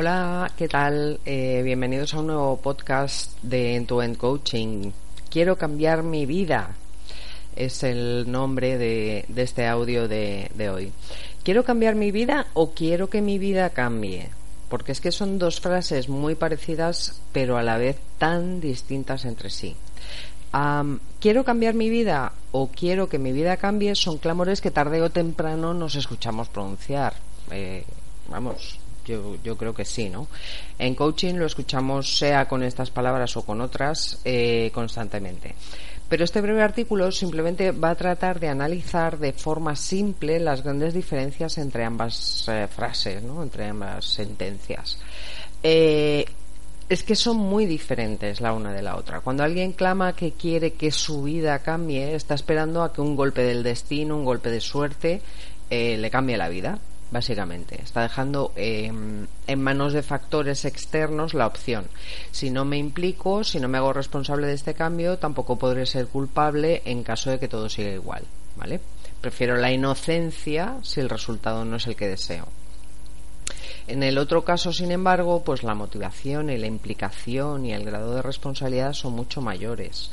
Hola, ¿qué tal? Eh, bienvenidos a un nuevo podcast de End-to-End Coaching. Quiero cambiar mi vida. Es el nombre de, este audio de, de hoy. ¿Quiero cambiar mi vida o quiero que mi vida cambie? Porque es que son dos frases muy parecidas, pero a la vez tan distintas entre sí. quiero cambiar mi vida o quiero que mi vida cambie son clamores que tarde o temprano nos escuchamos pronunciar. Eh, vamos, yo, yo, creo que sí, ¿no? En coaching lo escuchamos sea con estas palabras o con otras eh, constantemente. Pero este breve artículo simplemente va a tratar de analizar de forma simple las grandes diferencias entre ambas eh, frases, ¿no? entre ambas sentencias. Eh, es que son muy diferentes la una de la otra. Cuando alguien clama que quiere que su vida cambie, está esperando a que un golpe del destino, un golpe de suerte, le cambie la vida básicamente. Está dejando em, en manos de factores externos la opción. Si no me implico, si no me hago responsable de este cambio, tampoco podré ser culpable en caso de que todo siga igual, ¿vale? Prefiero la inocencia si el resultado no es el que deseo. En el otro caso, sin embargo, pues la motivación y la implicación y el grado de responsabilidad son mucho mayores.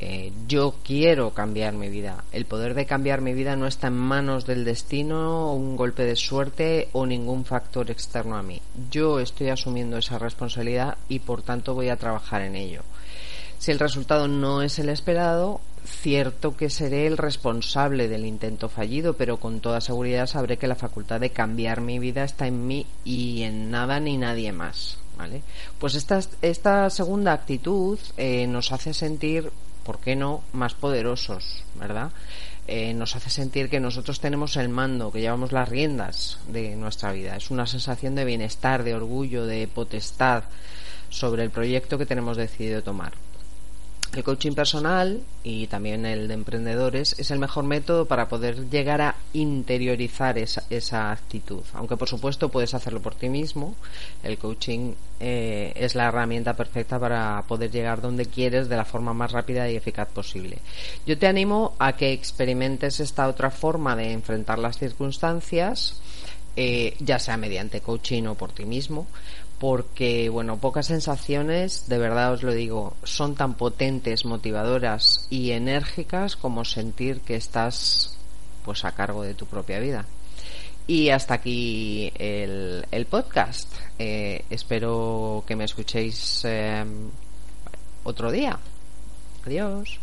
Eh, yo quiero cambiar mi vida. El poder de cambiar mi vida no está en manos del destino, un golpe de suerte o ningún factor externo a mí. Yo estoy asumiendo esa responsabilidad y por tanto voy a trabajar en ello. Si el resultado no es el esperado, cierto que seré el responsable del intento fallido, pero con toda seguridad sabré que la facultad de cambiar mi vida está en mí y en nada ni nadie más. ¿Vale? Pues esta, esta segunda actitud eh, nos hace sentir ¿por qué no?, más poderosos, ¿verdad? Eh, nos hace sentir que nosotros tenemos el mando, que llevamos las riendas de nuestra vida. Es una sensación de bienestar, de orgullo, de potestad sobre el proyecto que tenemos decidido tomar. El coaching personal y también el de emprendedores es el mejor método para poder llegar a interiorizar esa, actitud. Aunque por supuesto puedes hacerlo por ti mismo, el coaching eh, es la herramienta perfecta para poder llegar donde quieres de la forma más rápida y eficaz posible. Yo te animo a que experimentes esta otra forma de enfrentar las circunstancias, eh, ya sea mediante coaching o por ti mismo, porque, bueno, pocas sensaciones, de verdad os lo digo, son tan potentes, motivadoras y enérgicas como sentir que estás pues a cargo de tu propia vida. Y hasta aquí el, el podcast. Eh, espero que me escuchéis eh, otro día. Adiós.